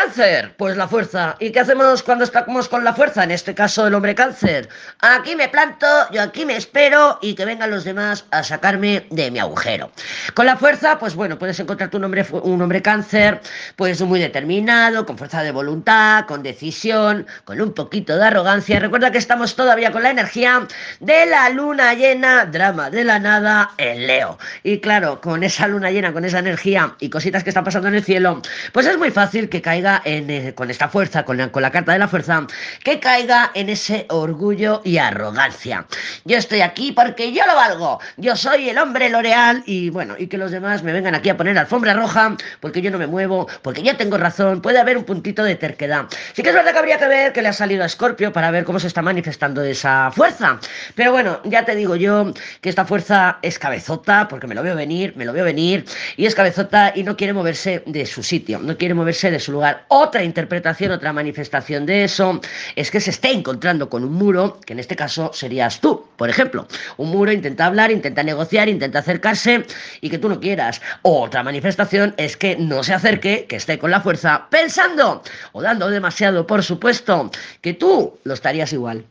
Cáncer, pues la fuerza. ¿Y qué hacemos cuando estamos con la fuerza? En este caso el hombre cáncer. Aquí me planto, yo aquí me espero y que vengan los demás a sacarme de mi agujero. Con la fuerza, pues bueno, puedes encontrarte un hombre, un hombre cáncer, pues muy determinado, con fuerza de voluntad, con decisión, con un poquito de arrogancia. Recuerda que estamos todavía con la energía de la luna llena, drama de la nada, en Leo. Y claro, con esa luna llena, con esa energía y cositas que están pasando en el cielo, pues es muy fácil que caiga en, eh, con esta fuerza, con la, con la carta de la fuerza, que caiga en ese orgullo y arrogancia. Yo estoy aquí porque yo lo valgo. Yo soy el hombre L'Oreal y bueno, y que los demás me vengan aquí a poner alfombra roja porque yo no me muevo, porque yo tengo razón. Puede haber un puntito de terquedad. Sí que es verdad que habría que ver que le ha salido a Scorpio para ver cómo se está manifestando esa fuerza. Pero bueno, ya te digo yo que esta fuerza es cabezota, porque me lo veo venir, me lo veo venir, y es cabezota y no quiere moverse de su sitio, no quiere moverse de su lugar. Otra interpretación, otra manifestación de eso es que se esté encontrando con un muro, que en este caso serías tú, por ejemplo. Un muro intenta hablar, intenta negociar, intenta acercarse y que tú no quieras. Otra manifestación es que no se acerque, que esté con la fuerza pensando o dando demasiado, por supuesto, que tú lo estarías igual.